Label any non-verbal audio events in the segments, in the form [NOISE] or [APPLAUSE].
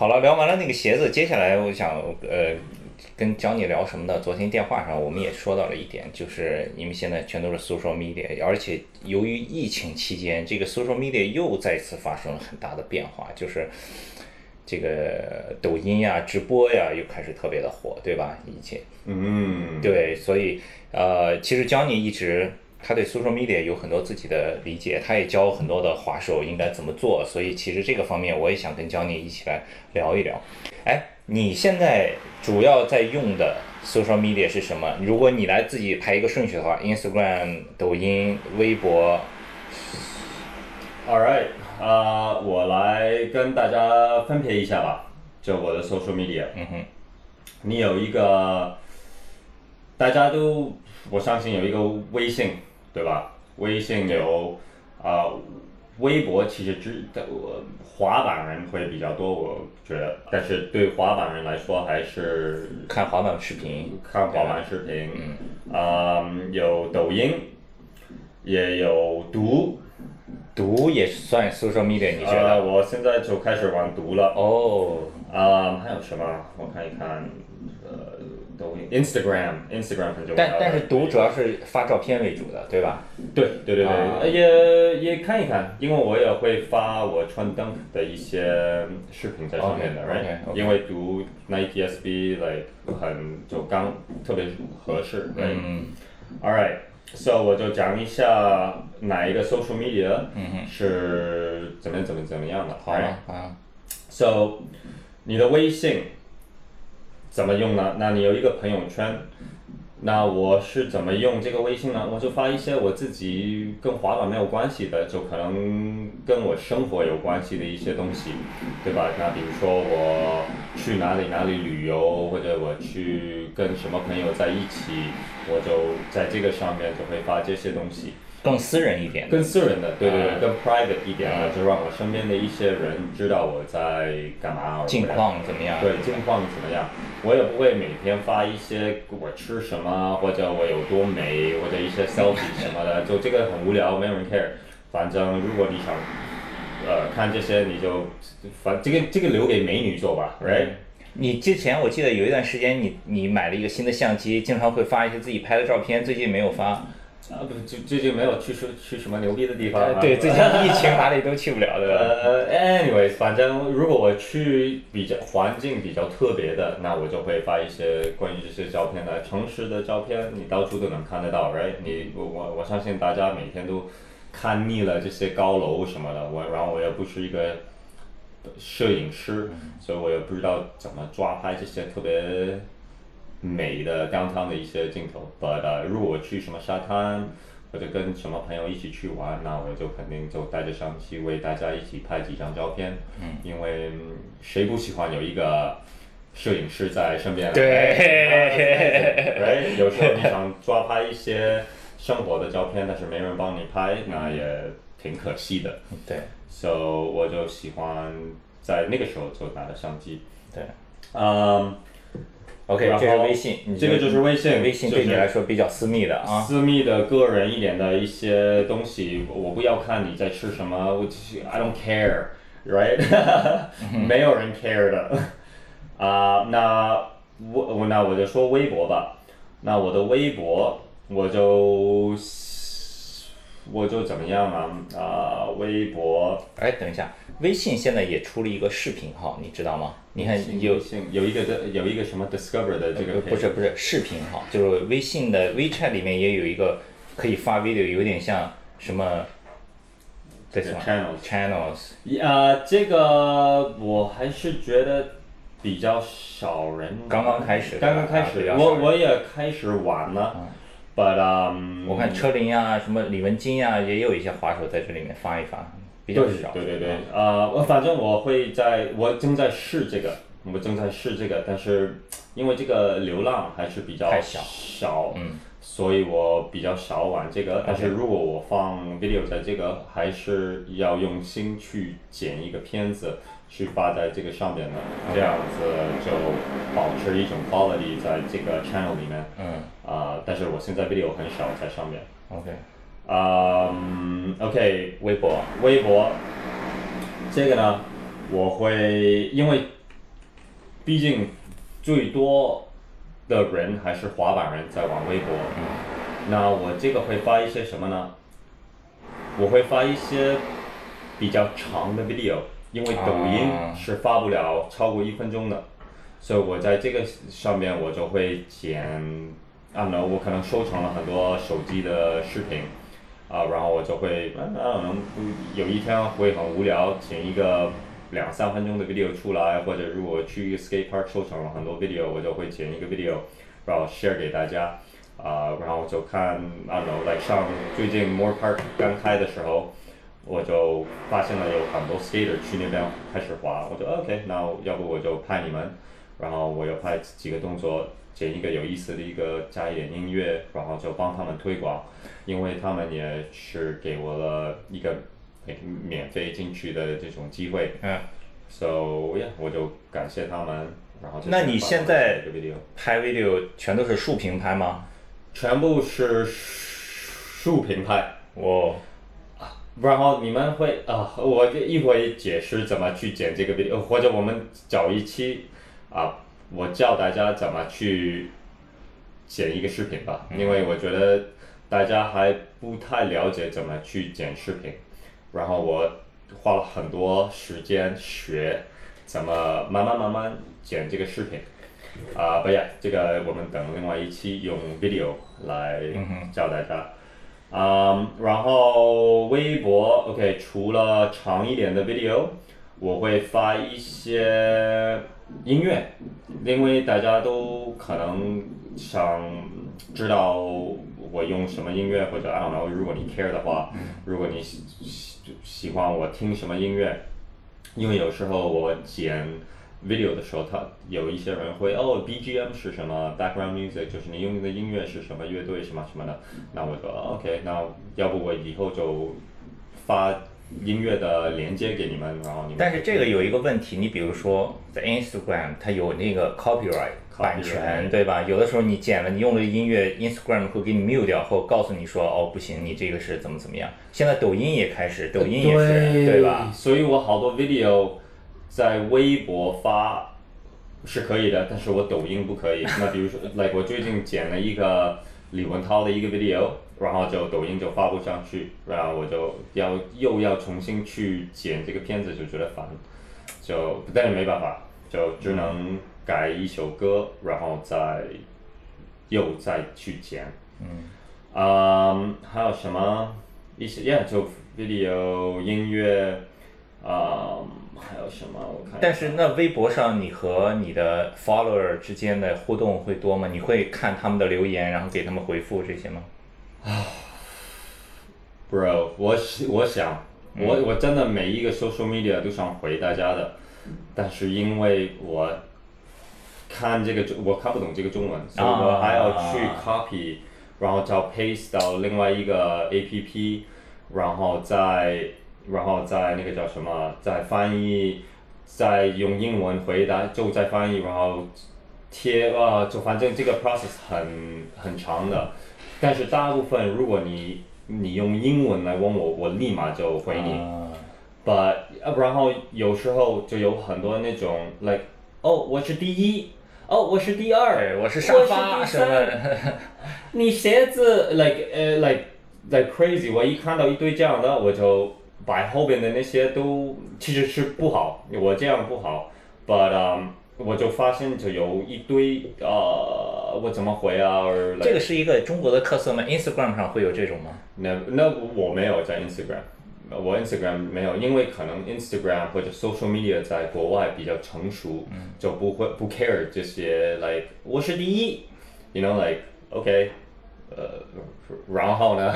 好了，聊完了那个鞋子，接下来我想呃跟教你聊什么呢？昨天电话上我们也说到了一点，就是因为现在全都是 social media，而且由于疫情期间，这个 social media 又再次发生了很大的变化，就是这个抖音呀、直播呀又开始特别的火，对吧？以前，嗯，对，所以呃，其实 Johnny 一直他对 social media 有很多自己的理解，他也教很多的滑手应该怎么做，所以其实这个方面我也想跟 Johnny 一起来聊一聊。哎，你现在主要在用的 social media 是什么？如果你来自己排一个顺序的话，Instagram、抖音、微博，All right，啊、我来跟大家分别一下吧，就我的 social media。嗯哼，你有一个，大家都我相信有一个微信，对吧？微信有啊、微博其实只我滑板人会比较多，我觉得，但是对滑板人来说还是看滑板视频，看滑板视频，啊、有抖音，也有毒，毒也算 social media，你觉呃，得？我现在就开始玩毒了。哦，啊、还有什么？我看一看，呃，抖音、Instagram，Instagram 很重要。但但是读主要是发照片为主的，对吧？对对对对，也也看一看，因为我也会发我穿 Dunk 的一些视频在上面的 right？因为读 Nike SB like 很就刚特别合适？嗯 All right, so 我就讲一下哪一个 social media 嗯是怎么怎么怎么样的。好 right？啊，好啊。So，你的微信怎么用呢？那你有一个朋友圈，那我是怎么用这个微信呢？我就发一些我自己跟滑板没有关系的，就可能跟我生活有关系的一些东西，对吧？那比如说我去哪里哪里旅游，或者我去跟什么朋友在一起，我就在这个上面就会发这些东西。更私人一点。更私人的，对对对，啊更 private 一点的，就让我身边的一些人知道我在干嘛，近况怎么样？对近况怎么样。我也不会每天发一些我吃什么，或者我有多美，或者一些 selfie 什么的，[LAUGHS] 就这个很无聊，没有人 care。反正如果你想，呃，看这些，你就反这个这个留给美女做吧，right？你之前我记得有一段时间你你买了一个新的相机，经常会发一些自己拍的照片，最近没有发。啊，不，最最近没有去说去什么牛逼的地方、啊。对，最近疫情哪里都去不了，对吧？呃，anyways，反正如果我去比较环境比较特别的，那我就会发一些关于这些照片的城市的照片，你到处都能看得到，right？你我我我相信大家每天都看腻了这些高楼什么的，我然后我也不是一个摄影师，所以我也不知道怎么抓拍这些特别美的 downtown 的一些镜头。But、uh, 如果我去什么沙滩，或者跟什么朋友一起去玩，那我就肯定就带着相机为大家一起拍几张照片。嗯，因为嗯谁不喜欢有一个摄影师在身边？对，[LAUGHS] right？有时候你想抓拍一些生活的照片，但是没人帮你拍，那也挺可惜的。对 So 我就喜欢在那个时候就拿着相机。对。嗯、OK，这是微信，这个就是微信微信对你来说比较私密的啊。私密的、个人一点的一些东西，我不要看你在吃什么，我 I don't care，right？[LAUGHS] [LAUGHS] 没有人 care 的。啊、那我我那我就说微博吧。那我的微博我就我就怎么样啊？啊、微博哎，等一下，微信现在也出了一个视频号，你知道吗？你看有有一个的有一个什么 Discover 的这个呃不是不是视频号，就是微信的 WeChat 里面也有一个可以发 video，有点像什么 channels channels，呃，这个我还是觉得比较少人，刚刚开始刚刚开始，我我也开始玩了，but um，我看车林啊，什么李文金啊，也有一些滑手在这里面发一发，比较对少。对对对，呃，我反正我会在，我正在试这个，我正在试这个，但是因为这个流浪还是比较少，嗯，所以我比较少玩这个。但是如果我放 video 在这个，还是要用心去剪一个片子。去发在这个上面的，这样子就保持一种 quality 在这个 channel 里面。嗯啊、但是我现在 video 很少在上面。，OK，啊、嗯，OK，微博，微博，这个呢，我会因为毕竟最多的人还是滑板人在玩微博。那我这个会发一些什么呢？我会发一些比较长的 video，因为抖音啊是发不了超过一分钟的，所以我在这个上面我就会剪，啊，那我可能收藏了很多手机的视频，啊，然后我就会，啊，可能有一天会很无聊，剪一个两三分钟的 video 出来，或者如果去 skate park 收藏了很多 video，我就会剪一个 video，然后 share 给大家。啊、然后就看，I don't know，like 上最近 More Park 刚开的时候，我就发现了有很多 skater 去那边开始滑，我就 OK，那要不我就拍你们，然后我又拍几个动作，剪一个有意思的一个，加一点音乐，然后就帮他们推广，因为他们也是给我了一个 like 免费进去的这种机会嗯，，so yeah，我就感谢他们，然后就那你现在。拍 video 全都是竖屏拍吗？全部是竖屏拍，我然后你们会啊，我一会解释怎么去剪这个 video，或者我们找一期啊，我教大家怎么去剪一个视频吧，因为我觉得大家还不太了解怎么去剪视频，然后我花了很多时间学怎么慢慢慢慢剪这个视频。啊，不呀，这个我们等另外一期用 video 来教大家。嗯，然后微博，OK，除了长一点的 video，我会发一些音乐，因为大家都可能想知道我用什么音乐，或者 I don't know，如果你 care 的话，如果你喜喜喜欢我听什么音乐，因为有时候我剪 video 的时候，他有一些人会哦 BGM 是什么，background music 就是你用的音乐是什么乐队什么什么的，那我就哦 OK，那要不我以后就发音乐的连接给你们，然后你们。但是这个有一个问题，你比如说在 Instagram，它有那个 copyright 版权，对吧？有的时候你剪了，你用的音乐，Instagram 会给你 mute 掉，或告诉你说，哦，不行，你这个是怎么怎么样。现在抖音也开始，抖音也是，对吧？？所以我好多 video 在微博发是可以的，但是我抖音不可以。那比如说，[LAUGHS] like 我最近剪了一个李文涛的一个 video，然后就抖音就发不上去，然后我就要又要重新去剪这个片子，就觉得烦，就但是没办法，就只能改一首歌，然后再又再去剪。嗯，啊还有什么一些，yeah，就 video 音乐，嗯，还有什么？我看。但是那微博上，你和你的 follower 之间的互动会多吗？你会看他们的留言，然后给他们回复这些吗？Bro，我是我想，我我真的每一个 social media 都想回大家的，但是因为我看这个中我看不懂这个中文，所以我还要去 copy，然后找 paste 到另外一个 APP，然后再然后再那个叫什么，再翻译，再用英文回答，就再翻译，然后贴啊，就反正这个 process 很很长的，但是大部分如果你你用英文来问我，我立马就回你。啊 But 呃然后有时候就有很多那种 like 哦我是第一，哦我是第二，我是沙发什么？你鞋子 like 呃 like like crazy，我一看到一堆这样的，我就把后边的那些都其实是不好，我这样不好，but um 我就发现就有一堆呃我怎么回啊，or like 这个是一个中国的特色吗？Instagram 上会有这种吗？那那我没有在 Instagram，我 Instagram 没有，因为可能 Instagram 或者 social media 在国外比较成熟，就不会不 care 这些 like 我是第一，you know like OK，呃，然后呢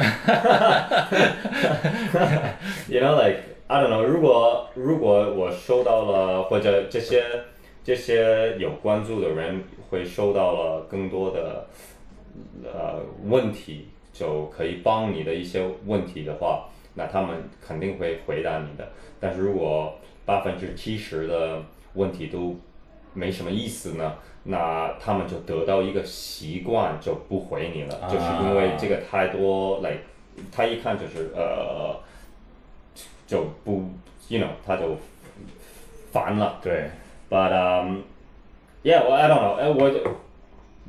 ，you know like I don't know，如果如果我收到了或者这些这些有关注的人会收到了更多的呃问题，就可以帮你的一些问题的话，那他们肯定会回答你的。但是如果百分之七十的问题都没什么意思呢，那他们就得到一个习惯，就不回你了，就是因为这个太多，like 他一看就是呃，就不，you know，他就烦了。对，But um, Yeah, well, I don't know. 哎，我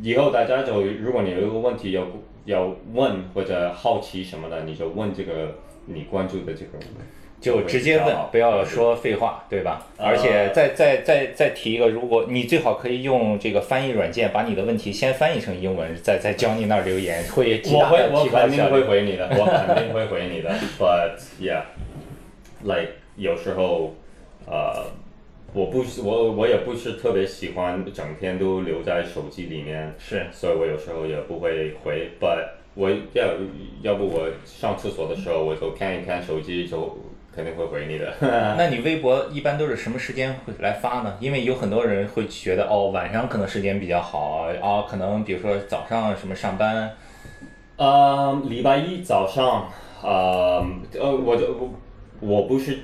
以后大家就如果你有一个问题要要问或者好奇什么的，你就问这个你关注的这个。[LAUGHS] 就直接问，不要说废话，对吧？而且再再再再提一个，如果你最好可以用这个翻译软件把你的问题先翻译成英文，再再教你那儿留言，会提大的 [LAUGHS] 提高效率。我肯定会回你的，我肯定会回你的。[LAUGHS] But yeah, like 有时候，呃，我不是我我也不是特别喜欢整天都留在手机里面，是，所以我有时候也不会回。But 我要要不我上厕所的时候我就看一看手机就。肯定会回你的。那你微博一般都是什么时间会来发呢？因为有很多人会觉得哦，晚上可能时间比较好啊，可能比如说早上什么上班。呃，礼拜一早上，呃，呃，我就我我不是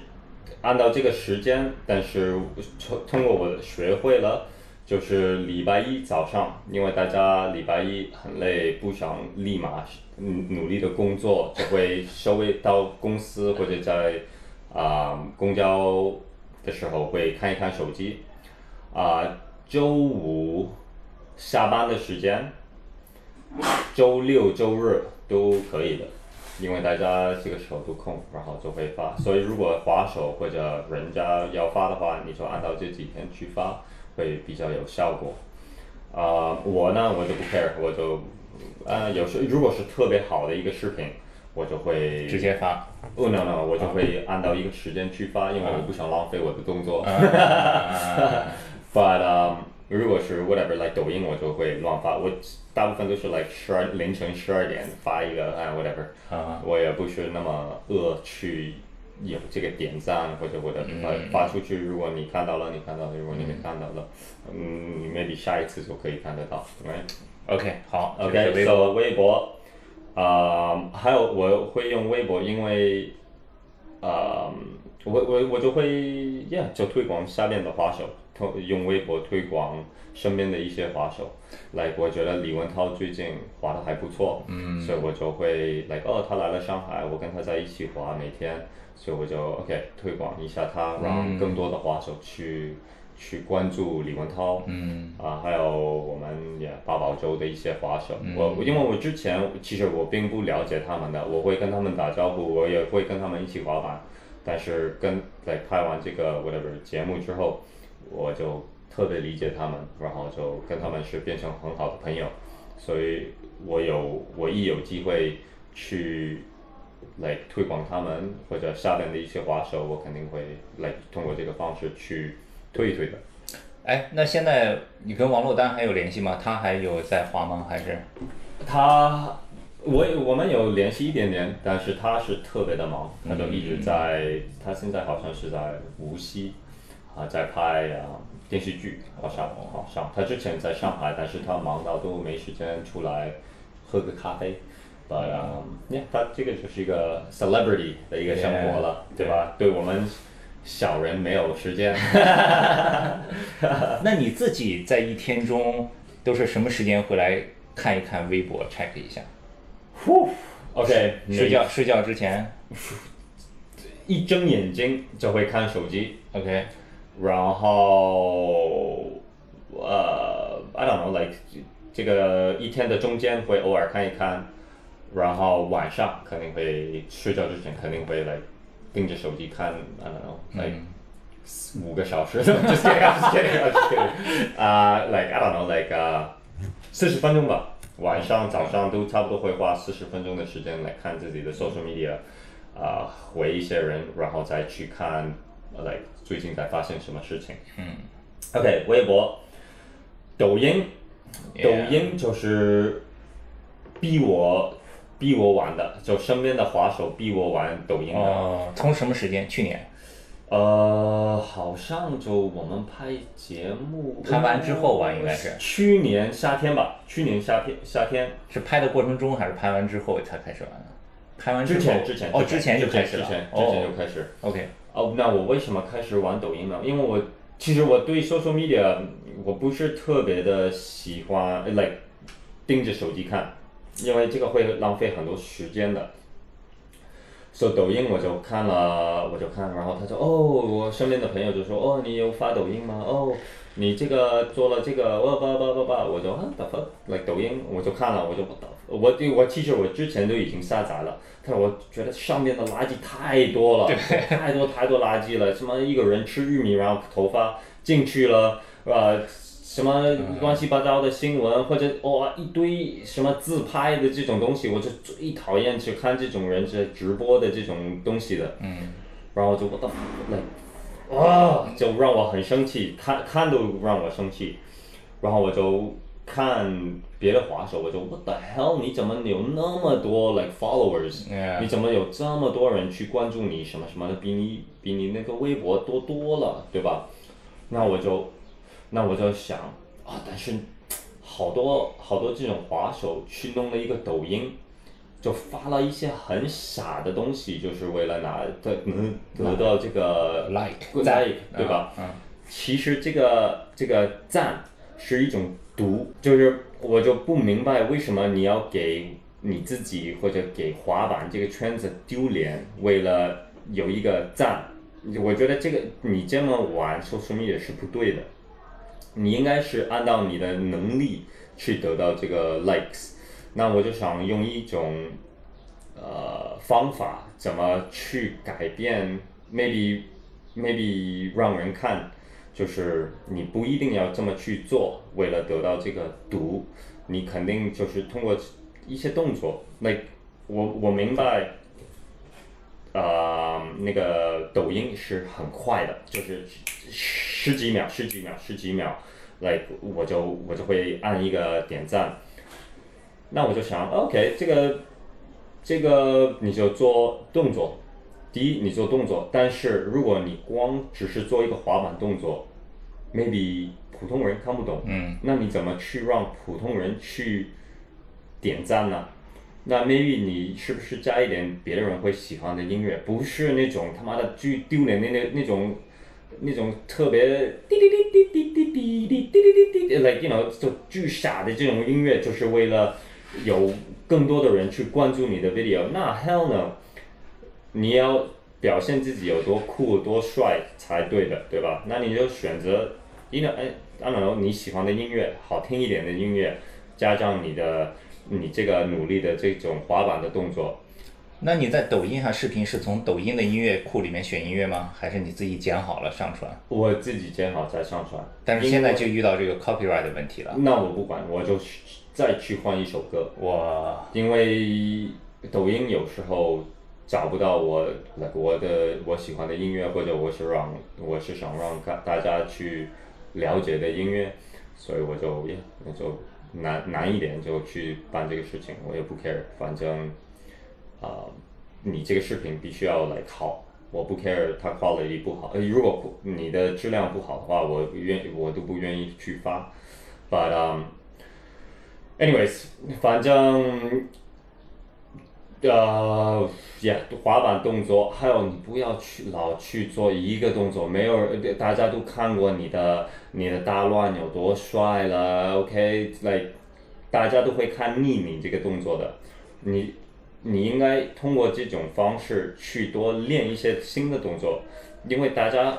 按照这个时间，但是通通过我学会了，就是礼拜一早上，因为大家礼拜一很累，不想立马努力的工作，就会稍微到公司或者在。啊，公交的时候会看一看手机。啊，周五下班的时间，周六周日都可以的，因为大家这个时候都空，然后就会发。所以如果滑手或者人家要发的话，你就按照这几天去发，会比较有效果。啊，我呢，我就不 care，我就，啊，有时如果是特别好的一个视频。我就会直接发，不能能，我就会按照一个时间去发，因为我不想浪费我的动作。[LAUGHS] But 如果是 whatever like 抖音，我就会乱发，我大部分都是 like 十二凌晨十二点发一个，哎 whatever，我也不是那么饿去有这个点赞或者或者发发出去，如果你看到了，你看到了，如果你没看到了，嗯，你 maybe 下一次就可以看得到，right？OK，好，OK，so 微博。啊，还有我会用微博，因为，啊，我我我就会，yeah，就推广下面的花手，用微博推广身边的一些滑手。来，我觉得李文涛最近滑的还不错，嗯，所以我就会来，哦，他来了上海，我跟他在一起滑，每天，所以我就 OK 推广一下他，让更多的滑手去。去关注李文涛，嗯，啊，还有我们也八宝粥的一些滑手，我因为我之前其实我并不了解他们的，我会跟他们打招呼，我也会跟他们一起滑板，但是跟在拍完这个 whatever 节目之后，我就特别理解他们，然后就跟他们是变成很好的朋友，所以我有我一有机会去来推广他们或者下面的一些滑手，我肯定会来通过这个方式去。推一推的，哎，那现在你跟王珞丹还有联系吗？他还有在滑吗？还是？他，我我们有联系一点点，但是他是特别的忙，他就一直在，他现在好像是在无锡，啊，在拍啊电视剧，好像好像他之前在上海，但是他忙到都没时间出来喝个咖啡，啊，呀，他这个就是一个 celebrity 的一个生活了，对吧？对我们。小人没有时间，[LAUGHS] 那你自己在一天中都是什么时间回来看一看微博，check 一下？呼，OK，睡觉睡觉之前，一睁眼睛就会看手机，OK，然后呃，I don't know，like 这个一天的中间会偶尔看一看，然后晚上肯定会睡觉之前肯定会来。盯着手机看，I don't know，like 五个小时，just kidding，just kidding，just kidding，啊，like I don't know，like 四十分钟吧，晚上、早上都差不多会花四十分钟的时间来看自己的 social media，啊，回一些人，然后再去看，like 最近在发生什么事情。嗯，OK，微博、抖音，抖音就是逼我。逼我玩的，就身边的滑手逼我玩抖音的。哦，从什么时间？去年？呃，好像就我们拍节目拍完之后吧，应该是。去年夏天吧，去年夏天夏天是拍的过程中还是拍完之后才开始玩的？拍完之前之前哦，之前就开始了。之前之前就开始。OK。哦，那我为什么开始玩抖音呢？因为我其实我对 social media 我不是特别的喜欢，like 盯着手机看。因为这个会浪费很多时间的，所以抖音我就看了，我就看，然后他说哦，我身边的朋友就说哦，你有发抖音吗？哦，你这个做了这个，哇叭叭叭叭，我就啊，打发来抖音，我就看了，我就我对我其实我之前都已经下载了，但我觉得上面的垃圾太多了，太多太多垃圾了，什么一个人吃玉米，然后头发进去了，是呃。什么乱七八糟的新闻，或者哇一堆什么自拍的这种东西，我就最讨厌去看这种人是直播的这种东西的。嗯。然后就我的那，啊，就让我很生气，看看都让我生气。然后我就看别的滑手，我就 What the hell？你怎么有那么多 like followers？你怎么有这么多人去关注你什么什么的？比你比你那个微博多多了，对吧？那我就。那我就想啊，但是好多好多这种滑手去弄了一个抖音，就发了一些很傻的东西，就是为了拿得能得到这个 like like 对吧？嗯。其实这个这个赞是一种毒，就是我就不明白为什么你要给你自己或者给滑板这个圈子丢脸，为了有一个赞，我觉得这个你这么玩说说明也是不对的。你应该是按照你的能力去得到这个 likes，那我就想用一种呃方法，怎么去改变？maybe maybe 让人看，就是你不一定要这么去做，为了得到这个读，你肯定就是通过一些动作。那我我明白，呃，那个抖音是很快的，就是。十几秒，十几秒，十几秒，来，我就我就会按一个点赞。那我就想，OK，这个这个你就做动作。第一，你做动作，但是如果你光只是做一个滑板动作，maybe 普通人看不懂。嗯。那你怎么去让普通人去点赞呢？那 maybe 你是不是加一点别的人会喜欢的音乐？不是那种他妈的巨丢脸的那那种。那种特别滴滴滴滴滴滴滴滴滴滴滴，like you know，就巨傻的这种音乐，就是为了有更多的人去关注你的 video。那 hell no，你要表现自己有多酷多帅才对的，对吧？那你就选择，you know，哎，I don't know，你喜欢的音乐，好听一点的音乐，加上你的你这个努力的这种滑板的动作。那你在抖音上视频是从抖音的音乐库里面选音乐吗？还是你自己剪好了上传？我自己剪好再上传。但是现在就遇到这个 copyright 的问题了。那我不管，我就再去换一首歌。我因为抖音有时候找不到我那我的我喜欢的音乐，或者我是让我是想让大大家去了解的音乐，所以我就也那就难难一点就去办这个事情，我也不 care，反正。啊，你这个视频必须要来考，我不 care 它 quality 不好，呃，如果你的质量不好的话，我愿我都不愿意去发。But um, anyways，反正，呃，yeah，滑板动作，还有你不要去老去做一个动作，没有，大家都看过你的你的大乱有多帅了，OK，like，大家都会看腻你这个动作的，你。你应该通过这种方式去多练一些新的动作，因为大家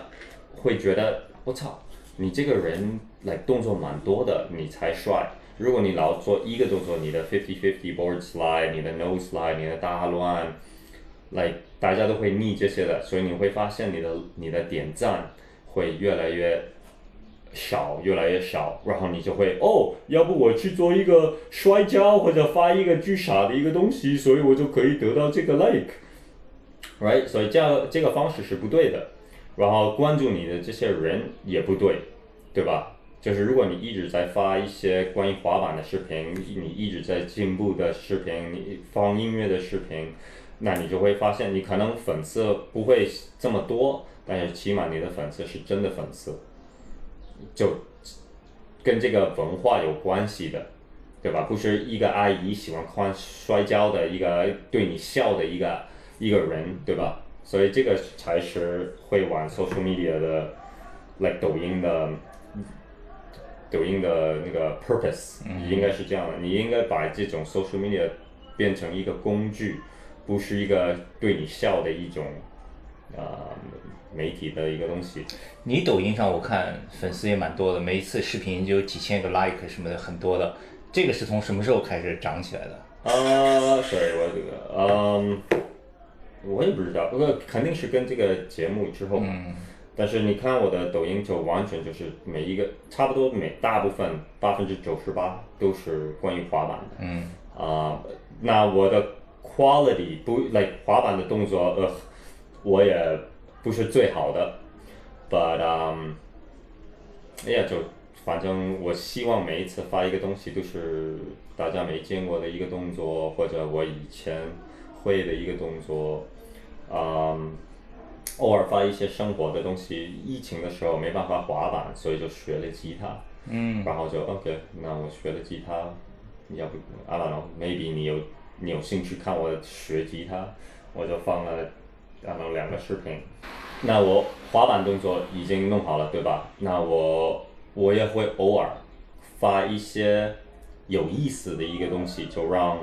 会觉得我操，你这个人来动作蛮多的，你才帅。如果你老做一个动作，你的 fifty fifty board slide，你的 nose slide，你的大乱，来大家都会腻这些的，所以你会发现你的你的点赞会越来越。少越来越少，然后你就会哦，要不我去做一个摔跤或者发一个巨傻的一个东西，所以我就可以得到这个 like，right？所以这样这个方式是不对的，然后关注你的这些人也不对，对吧？就是如果你一直在发一些关于滑板的视频，你一直在进步的视频，你放音乐的视频，那你就会发现你可能粉丝不会这么多，但是起码你的粉丝是真的粉丝。就跟这个文化有关系的，对吧？不是一个阿姨喜欢看摔跤的一个对你笑的一个一个人，对吧？所以这个才是会玩 social media 的，like 抖音的，抖音的那个 purpose 应该是这样的。你应该把这种 social media 变成一个工具，不是一个对你笑的一种呃媒体的一个东西。你抖音上我看粉丝也蛮多的，每一次视频就有几千个 like 什么的，很多的。这个是从什么时候开始涨起来的？啊，sorry，我这个，嗯，我也不知道，不过肯定是跟这个节目之后。嗯。但是你看我的抖音，就完全就是每一个，差不多每大部分百分之九十八都是关于滑板的。嗯。啊，那我的 quality 不，like 滑板的动作，呃，我也不是最好的，but um，哎呀，就反正我希望每一次发一个东西都是大家没见过的一个动作，或者我以前会的一个动作，嗯。偶尔发一些生活的东西，疫情的时候没办法滑板，所以就学了吉他。嗯。然后就 OK，那我学了吉他，要不 I don't know，maybe 你有你有兴趣看我学吉他，我就放了然后两个视频。那我滑板动作已经弄好了，对吧？那我我也会偶尔发一些有意思的一个东西，就让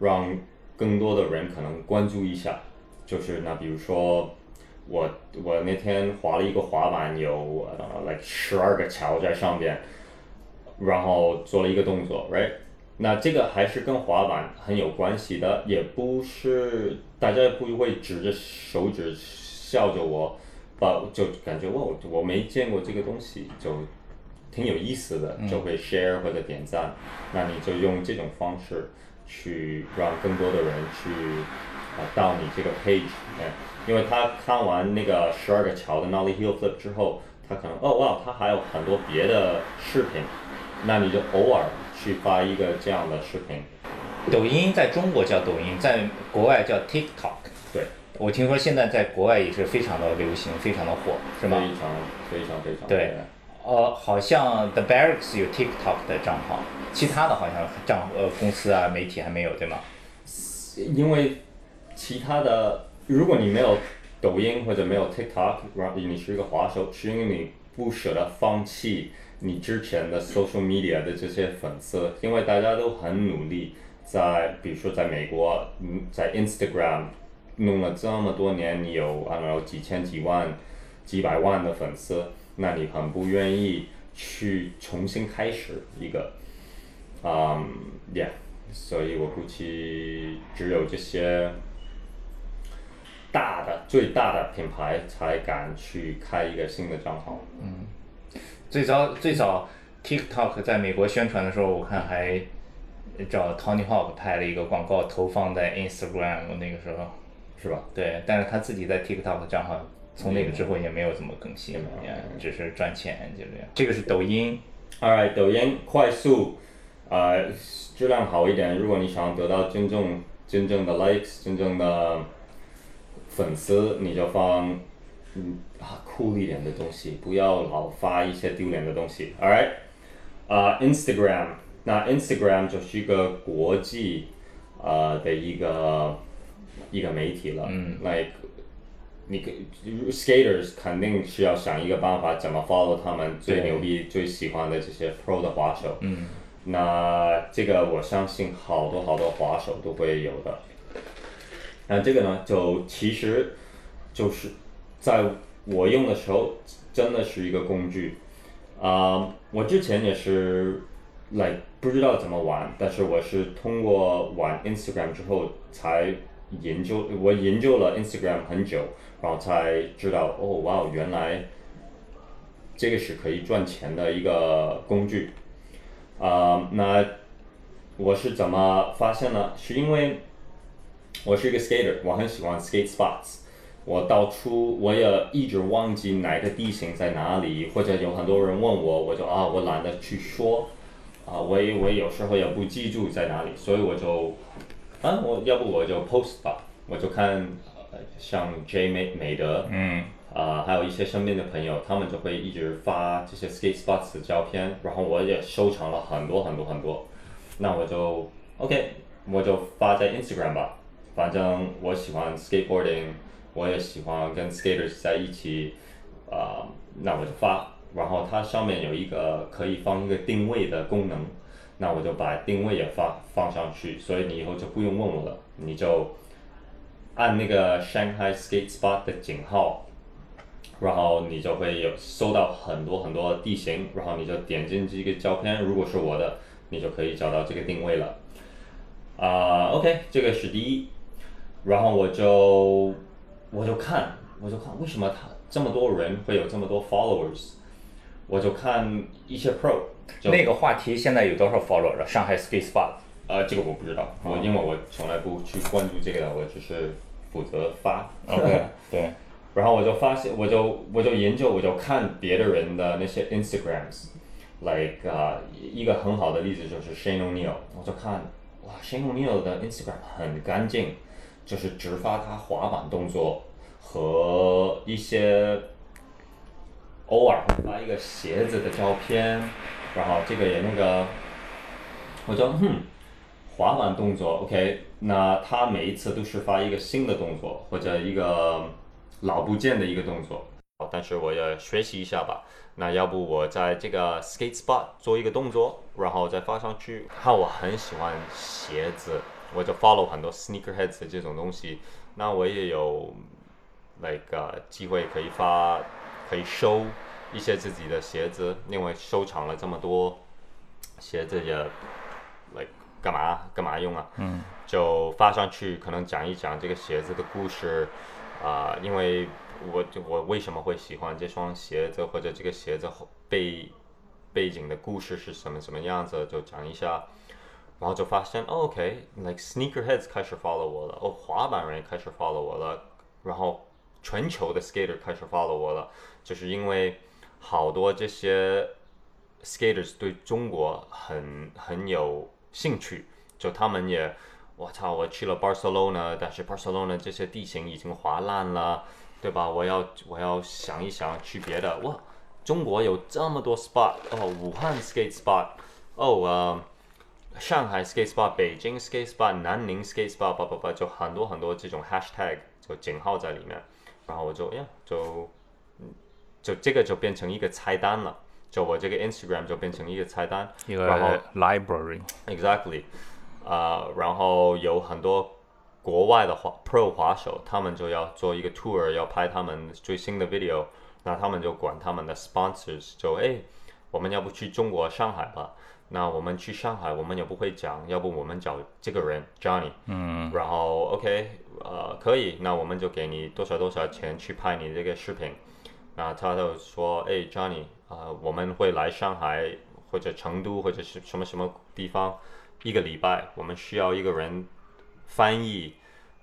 让更多的人可能关注一下。就是那比如说。我我那天滑了一个滑板，有呃，like 十二个桥在上边，然后做了一个动作，right？那这个还是跟滑板很有关系的，也不是大家不会指着手指笑着我，把就感觉哇我没见过这个东西，就挺有意思的，就会 share 或者点赞。那你就用这种方式去让更多的人去啊到你这个 page 里面。因为他看完那个十二个桥的 Nollie Heel Flip 之后，他可能哦哇，他还有很多别的视频，那你就偶尔去发一个这样的视频。抖音在中国叫抖音，在国外叫 TikTok。对，我听说现在在国外也是非常的流行，非常的火，是吗？非常非常非常。对，呃，好像 The Barracks 有 TikTok 的账号，其他的好像账呃公司啊媒体还没有，对吗？因为其他的。如果你没有抖音或者没有 TikTok，然后你是一个滑手，是因为你不舍得放弃你之前的 social media 的这些粉丝，因为大家都很努力，在比如说在美国，嗯，在 Instagram 弄了这么多年，你有啊有几千几万几百万的粉丝，那你很不愿意去重新开始一个，嗯，yeah，所以我估计只有这些。大的最大的品牌才敢去开一个新的账号。嗯，最早最早 TikTok 在美国宣传的时候，我看还找 Tony Hawk 拍了一个广告投放在 Instagram 那个时候，是吧？对，但是他自己在 TikTok 账号从那个之后也没有怎么更新，也只是赚钱就这样。这个是抖音，Alright，抖音快速，呃，质量好一点。如果你想得到真正真正的 likes，真正的。粉丝你就放嗯啊酷一点的东西，不要老发一些丢脸的东西。All right，啊 Instagram，那 Instagram 就是一个国际啊的一个一个媒体了。嗯。Like，你 skaters 肯定是要想一个办法，怎么 follow 他们最牛逼、最喜欢的这些 pro 的滑手。嗯。那这个我相信好多好多滑手都会有的。那这个呢，就其实，就是在我用的时候，真的是一个工具。啊，我之前也是，来不知道怎么玩，但是我是通过玩 Instagram 之后才研究，我研究了 Instagram 很久，然后才知道，哦，哇哦，原来这个是可以赚钱的一个工具。啊，那我是怎么发现呢？是因为。我是一个 skater，我很喜欢 skate spots。我到处我也一直忘记哪个地形在哪里，或者有很多人问我，我就啊，我懒得去说。啊，我也我有时候也不记住在哪里，所以我就啊，我要不我就 post 吧，我就看像 J 美美德，嗯，啊，还有一些身边的朋友，他们就会一直发这些 skate spots 的照片，然后我也收藏了很多很多很多。那我就 OK，我就发在 Instagram 吧。反正我喜欢 skateboarding，我也喜欢跟 skaters 在一起，啊，那我就发，然后它上面有一个可以放一个定位的功能，那我就把定位也发放上去，所以你以后就不用问我了，你就按那个 Shanghai Skate Spot 的井号，然后你就会有搜到很多很多地形，然后你就点进这个照片，如果是我的，你就可以找到这个定位了。啊、o k 这个是第一，然后我就我就看，我就看为什么他这么多人会有这么多 followers，我就看一些 pro，那个话题现在有多少 follower 了？上海 skate spot 呃，这个我不知道，我因为我从来不去关注这个的，我只是负责发。OK，[LAUGHS] 对，然后我就发现，我就我就研究，我就看别的人的那些 Instagrams，like 啊、一个很好的例子就是 Shane O'Neill，我就看哇，Shane O'Neill 的 Instagram 很干净，就是只发他滑板动作和一些偶尔会发一个鞋子的照片，然后这个也那个，我就哼。滑板动作，OK，那他每一次都是发一个新的动作或者一个老不见的一个动作，但是我要学习一下吧。那要不我在这个 skate spot 做一个动作，然后再发上去。看我很喜欢鞋子，我就 follow 很多 sneakerheads 的这种东西。那我也有那个机会可以发，可以收一些自己的鞋子，因为收藏了这么多鞋子也，like 干嘛干嘛用啊？嗯，就发上去，可能讲一讲这个鞋子的故事，啊、因为我就我为什么会喜欢这双鞋子，或者这个鞋子后背背景的故事是什么什么样子，就讲一下。然后就发现、，OK，like sneakerheads 开始 follow 我了，哦，滑板人也开始 follow 我了，然后全球的 skater 开始 follow 我了，就是因为好多这些 skaters 对中国很很有兴趣，就他们也，我操，我去了 Barcelona，但是 Barcelona 这些地形已经滑烂了，对吧？我要我要想一想去别的，哇，中国有这么多 spot，哦，武汉 skate spot，哦，呃。上海 skate spot、北京 skate spot、南宁 skate spot，叭叭叭，就很多很多这种 hashtag 就井号在里面，然后我就呀就嗯就这个就变成一个菜单了，就我这个 Instagram 就变成一个菜单，一然后个 library，Exactly，啊、然后有很多国外的滑 Pro 滑手，他们就要做一个 tour，要拍他们最新的 video，那他们就管他们的 sponsors，就哎，我们要不去中国上海吧？那我们去上海，我们也不会讲，要不我们找这个人 Johnny，嗯，然后 OK，呃，可以，那我们就给你多少多少钱去拍你这个视频。那他就说，哎，Johnny，啊、我们会来上海或者成都或者是什么什么地方一个礼拜，我们需要一个人翻译，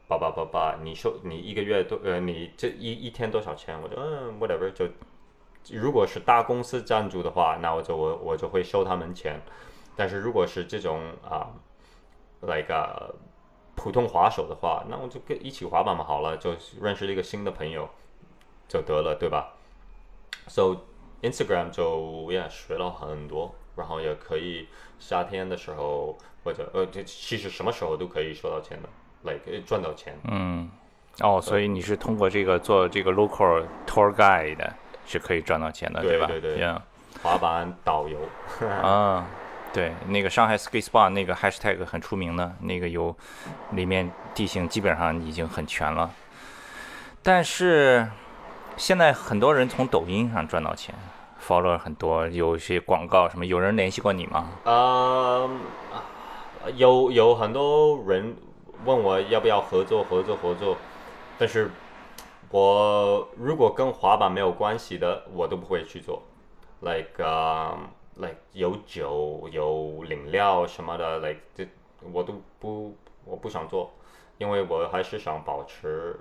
叭叭叭叭，你说你一个月多呃，你这一一天多少钱？我就嗯，whatever，就如果是大公司赞助的话，那我就我我就会收他们钱，但是如果是这种啊、like 普通滑手的话，那我就跟一起滑板嘛好了，就认识了一个新的朋友就得了，对吧？So Instagram 就 yeah 学了很多，然后也可以夏天的时候或者呃，这其实什么时候都可以收到钱的，like 赚到钱。嗯，哦，所以你是通过这个做这个 local tour guide 的是可以赚到钱的，对吧？对对对。滑板导游，[LAUGHS] 啊，对，那个上海 skate spot 那个 hashtag 很出名的，那个有里面地形基本上已经很全了，但是现在很多人从抖音上赚到钱，follower 很多，有一些广告什么，有人联系过你吗？嗯，啊有有很多人问我要不要合作合作合作，但是我如果跟滑板没有关系的，我都不会去做。like 啊、like 有酒有饮料什么的，like 这我都不我不想做，因为我还是想保持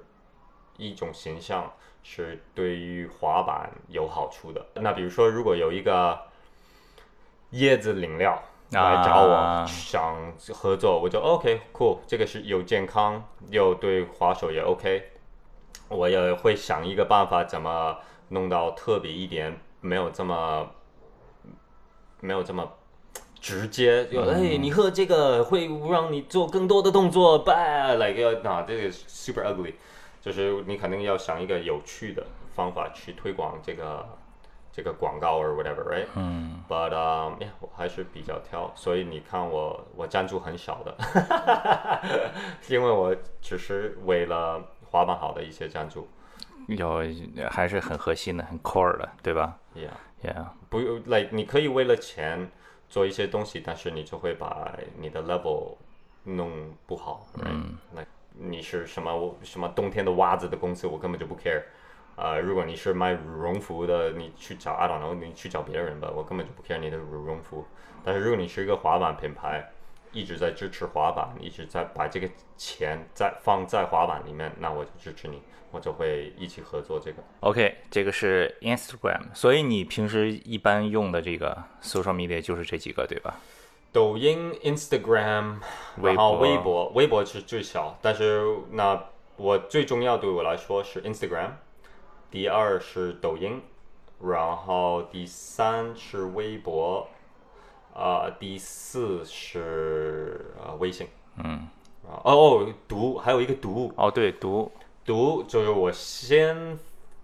一种形象是对于滑板有好处的。那比如说，如果有一个椰子饮料来找我、想合作，我就 OK cool，这个是又健康又对滑手也 OK，我也会想一个办法怎么弄到特别一点，没有这么没有这么。直接就哎，你喝这个会让你做更多的动作吧？like 要那这个 super ugly，就是你肯定要想一个有趣的方法去推广这个这个广告 or whatever，right？嗯。But um, yeah，我还是比较挑，所以你看我我赞助很少的，[LAUGHS] 因为我只是为了滑板好的一些赞助。有还是很核心的，很 core 的，对吧 Yeah，？Yeah，不用 like 你可以为了钱做一些东西，但是你就会把你的 level 弄不好。嗯。like 你是什么什么冬天的袜子的公司，我根本就不 care。呃，如果你是卖羽绒服的，你去找 I don't know，你去找别人吧，我根本就不 care 你的羽绒服。但是如果你是一个滑板品牌，一直在支持滑板，一直在把这个钱在放在滑板里面，那我就支持你，我就会一起合作这个。OK，这个是 Instagram，所以你平时一般用的这个 social media 就是这几个，对吧？抖音、Instagram，微然后博微博，微博是最小，但是那我最重要对我来说是 Instagram，第二是抖音，然后第三是微博，呃，第四是呃微信，嗯，哦哦，读还有一个读，哦，对，读读就是我先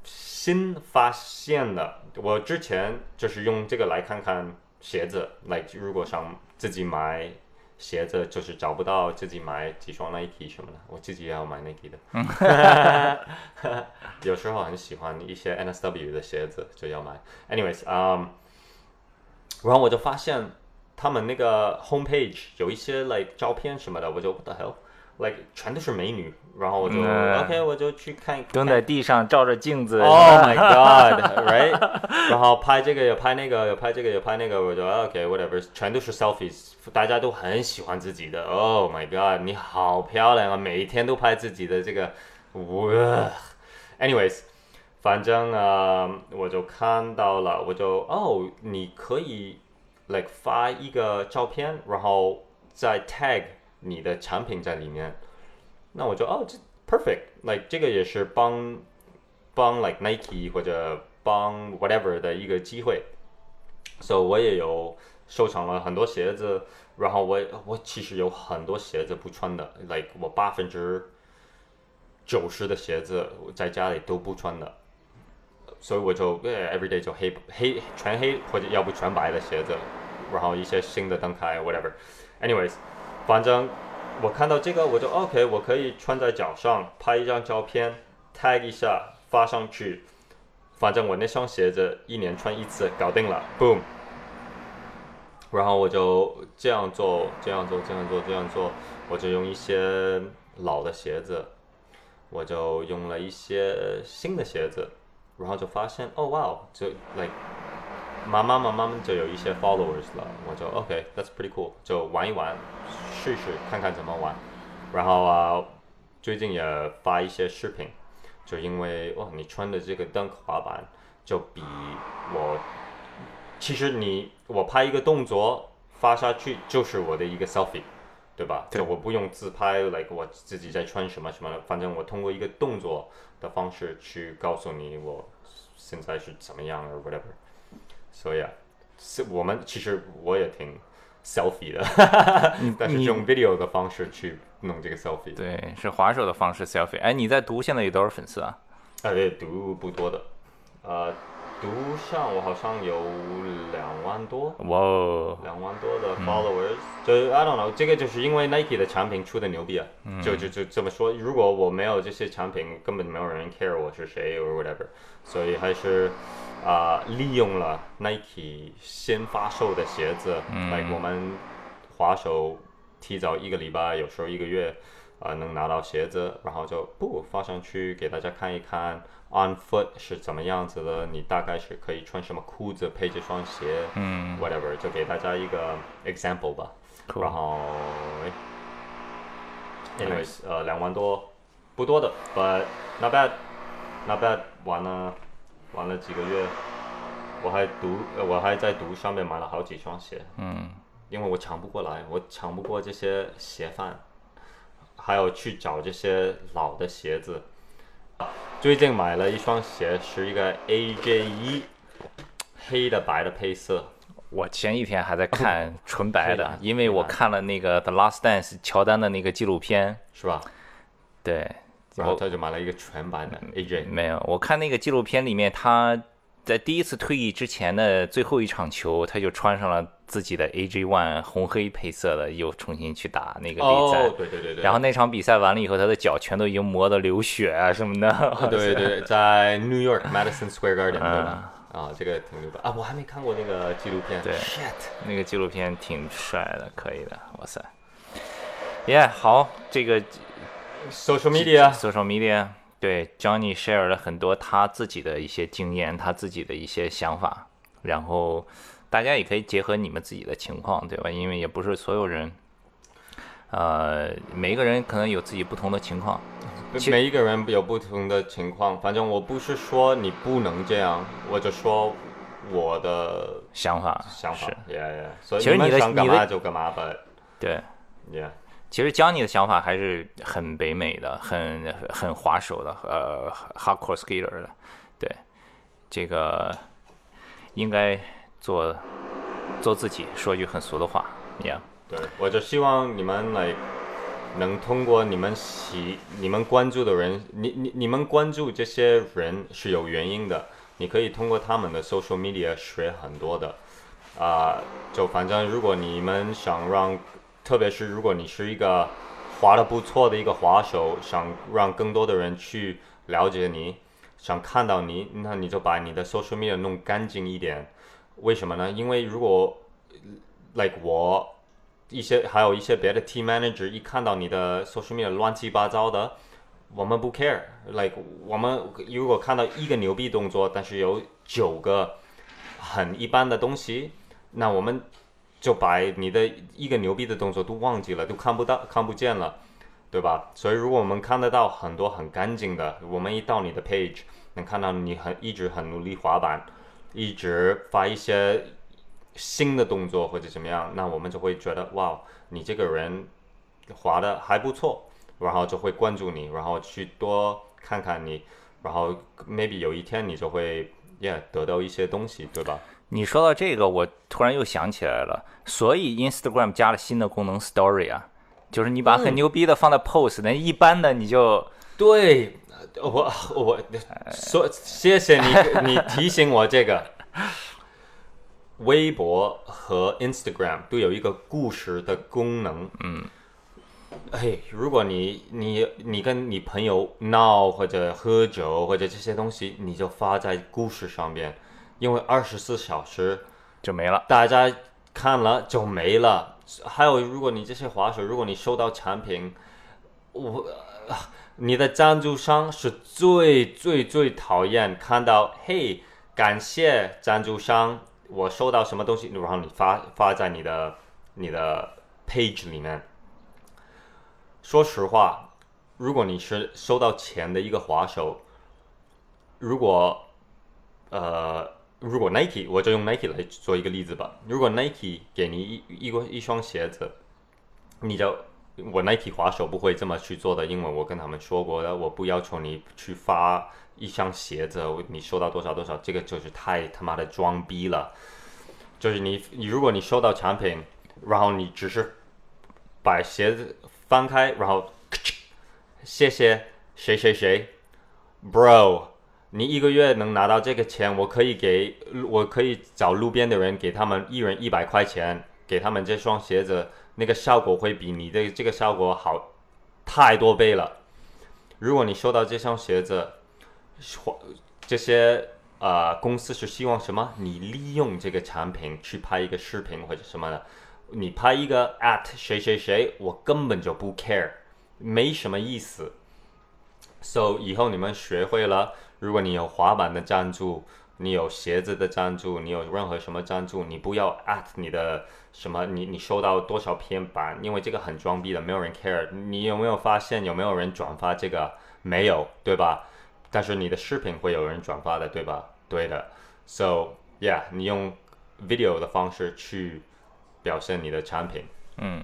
新发现的。我之前就是用这个来看看鞋子，like 如果想自己买鞋子，就是找不到自己买几双 Nike 什么的，我自己也要买 Nike 的。[LAUGHS] [LAUGHS] 有时候很喜欢一些 NSW 的鞋子，就要买。Anyways，嗯、然后我就发现他们那个 homepage 有一些 like 照片什么的，我就 what the hell，like 全都是美女，然后我就、嗯 OK，我就去看蹲在地上照着镜子。Oh my god，right？然后拍这个也拍那个，也拍这个也拍那个，我就 OK，whatever，、全都是 selfies，大家都很喜欢自己的。Oh my god，你好漂亮啊！每一天都拍自己的这个，哇，anyways，反正呃，我就看到了，我就哦，你可以 like 发一个照片，然后再 tag 你的产品在里面。那我就哦，这 perfect，like 这个也是帮帮 like Nike 或者帮 whatever 的一个机会。所、以我也有收藏了很多鞋子，然后我我其实有很多鞋子不穿的，like 我八分之九十的鞋子我在家里都不穿的，所以我就呃 every day 就黑黑全黑或者要不全白的鞋子，然后一些新的灯牌 whatever。Anyways，反正我看到这个我就 OK，我可以穿在脚上，拍一张照片，tag 一下发上去。反正我那双鞋子一年穿一次，搞定了，boom。然后我就这样做，这样做，这样做，这样做，我就用一些老的鞋子，我就用了一些新的鞋子，然后就发现，哦哇，就 like 慢慢慢慢就有一些 followers 了，我就 OK，that's、pretty cool，就玩一玩，试试看看怎么玩。然后啊，最近也发一些视频，就因为哇，你穿的这个 Dunk 滑板就比我，其实你我拍一个动作发下去就是我的一个 selfie，对吧？对就我不用自拍，like 我自己在穿什么什么的，反正我通过一个动作的方式去告诉你我现在是怎么样，or whatever。所以啊，是我们其实我也挺 selfie 的，[LAUGHS] 但是用 video 的方式去弄这个 selfie。对，是滑手的方式 selfie。哎，你在读现在有多少粉丝啊？啊，对，读不多的，呃，读上我好像有两万多，哇哦，两万多的 followers，、就 I don't know，这个就是因为 Nike 的产品出的牛逼啊，就就就这么说。如果我没有这些产品，根本没有人 care 我是谁 or whatever，所以还是啊、利用了 Nike 先发售的鞋子，来、我们滑手提早一个礼拜，有时候一个月。啊、能拿到鞋子，然后就不发上去给大家看一看，on foot 是怎么样子的，你大概是可以穿什么裤子配这双鞋，嗯，whatever，就给大家一个 example 吧。Cool 然后，anyways，呃，两万多，不多的，but not bad，not bad，玩了玩了几个月，我还读，呃我还在读上面买了好几双鞋，嗯，因为我抢不过来，我抢不过这些鞋贩，还有去找这些老的鞋子。最近买了一双鞋，是一个 AJ 一，黑的白的配色，我前一天还在看纯白的，因为我看了那个《The Last Dance》乔丹的那个纪录片。是吧？对，然后他就买了一个全白的 AJ。没有，我看那个纪录片里面他。在第一次退役之前的最后一场球，他就穿上了自己的 AJ One 红黑配色的，又重新去打那个比赛。哦，对对对对。然后那场比赛完了以后，他的脚全都已经磨得流血啊什么的。对对，[LAUGHS] 在 New York Madison Square Garden 对吧？啊，这个挺牛的啊！我还没看过那个纪录片。对 Shit，那个纪录片挺帅的，可以的，哇塞。耶，好，这个 social media social media，对，Johnny share 了很多他自己的一些经验，他自己的一些想法，然后大家也可以结合你们自己的情况，对吧？因为也不是所有人，呃，每一个人可能有自己不同的情况。每一个人有不同的情况，反正我不是说你不能这样，我就说我的想法想法是，yeah yeah。所以其实你的们想干嘛就干嘛吧对。，yeah。其实教你的想法还是很北美的，很很滑手的，呃，hardcore skater 的，对，这个应该做做自己，说句很俗的话，yeah，对，我就希望你们来能通过你们喜、你们关注的人，你你你们关注这些人是有原因的，你可以通过他们的 social media 学很多的，啊、就反正如果你们想让，特别是如果你是一个滑得不错的一个滑手，想让更多的人去了解你，想看到你，那你就把你的 social media 弄干净一点。为什么呢？因为如果 like 我一些还有一些别的 team manager 一看到你的 social media 乱七八糟的，我们不 care。like 我们如果看到一个牛逼动作，但是有九个很一般的东西，那我们就把你的一个牛逼的动作都忘记了，都看不到、看不见了，对吧？所以如果我们看得到很多很干净的，我们一到你的 page 能看到你很一直很努力滑板，一直发一些新的动作或者怎么样，那我们就会觉得哇，你这个人滑的还不错，然后就会关注你，然后去多看看你，然后 maybe 有一天你就会 yeah 得到一些东西，对吧？你说到这个，我突然又想起来了，所以 Instagram 加了新的功能 Story 啊，就是你把很牛逼的放在 Post，那、一般的你就对，我我说谢谢你，[LAUGHS] 你提醒我这个。微博和 Instagram 都有一个故事的功能。嗯，哎，如果你你你跟你朋友闹或者喝酒或者这些东西，你就发在故事上面，因为二十四小时就没了。大家看了就没了。还有，如果你这些滑手，如果你收到产品，我、啊你的赞助商是最最最讨厌看到，嘿，感谢赞助商，我收到什么东西，然后你发发在你的你的 page 里面。说实话，如果你是收到钱的一个滑手，如果呃，如果 Nike，我就用 Nike 来做一个例子吧。如果 Nike 给你一一个一双鞋子，你就我 Nike 滑手不会这么去做的，因为我跟他们说过的，我不要求你去发一双鞋子，你收到多少多少，这个就是太他妈的装逼了。就是你你如果你收到产品，然后你只是把鞋子翻开，然后谢谢谁谁谁，bro。你一个月能拿到这个钱，我可以给，我可以找路边的人，给他们一人一百块钱，给他们这双鞋子，那个效果会比你的这个效果好太多倍了。如果你收到这双鞋子，或这些呃公司是希望什么？你利用这个产品去拍一个视频或者什么的，你拍一个 at 谁谁谁，我根本就不 care，没什么意思。So 以后你们学会了，如果你有滑板的赞助，你有鞋子的赞助，你有任何什么赞助，你不要 at 你的什么，你你收到多少片板，因为这个很装逼的，没有人 [LAUGHS] care。你有没有发现有没有人转发这个？没有，对吧？但是你的视频会有人转发的，对吧？对的。So yeah，你用 video 的方式去表现你的产品。嗯，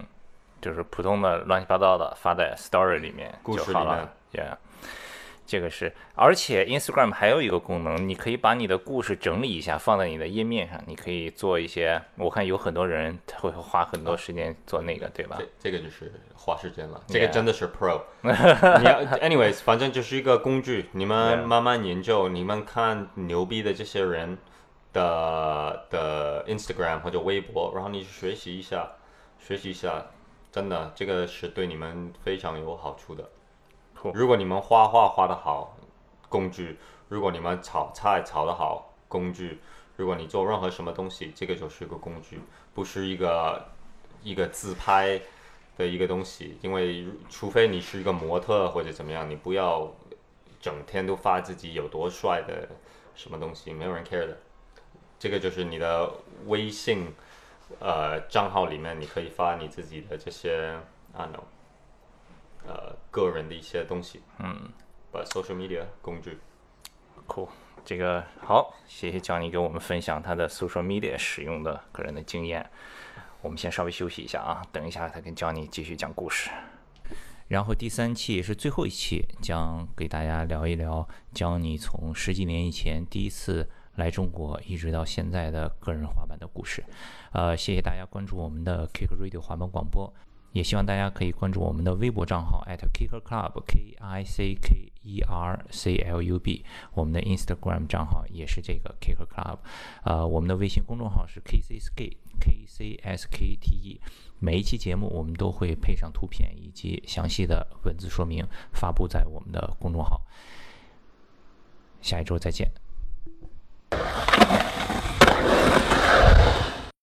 就是普通的乱七八糟的发在 Story 里面故就好了事里面。Yeah，这个是，而且 Instagram 还有一个功能，你可以把你的故事整理一下，放在你的页面上。你可以做一些，我看有很多人会花很多时间做那个，对吧？这这个就是花时间了，这个真的是 pro。[LAUGHS] 你要 anyways，反正就是一个工具，你们慢慢研究，你们看牛逼的这些人的的 Instagram 或者微博，然后你学习一下，学习一下，真的这个是对你们非常有好处的。如果你们画画画的好，工具；如果你们炒菜炒的好，工具；如果你做任何什么东西，这个就是一个工具，不是一个一个自拍的一个东西。因为除非你是一个模特或者怎么样，你不要整天都发自己有多帅的什么东西，没有人 care 的。这个就是你的微信呃账号里面，你可以发你自己的这些啊 no。呃，个人的一些东西，嗯，把 social media 工具，cool，这个好，谢谢 Johnny 给我们分享他的 social media 使用的个人的经验。我们先稍微休息一下啊，等一下他跟 Johnny 继续讲故事。然后第三期也是最后一期，将给大家聊一聊 Johnny 从十几年以前第一次来中国，一直到现在的个人滑板的故事。呃，谢谢大家关注我们的 Kick Radio 滑板广播。也希望大家可以关注我们的微博账号 @kicker club k i c k e r c l u b，我们的 Instagram 账号也是这个 kicker club，呃，我们的微信公众号是 k c s k k c s k t e，每一期节目我们都会配上图片以及详细的文字说明，发布在我们的公众号。下一周再见。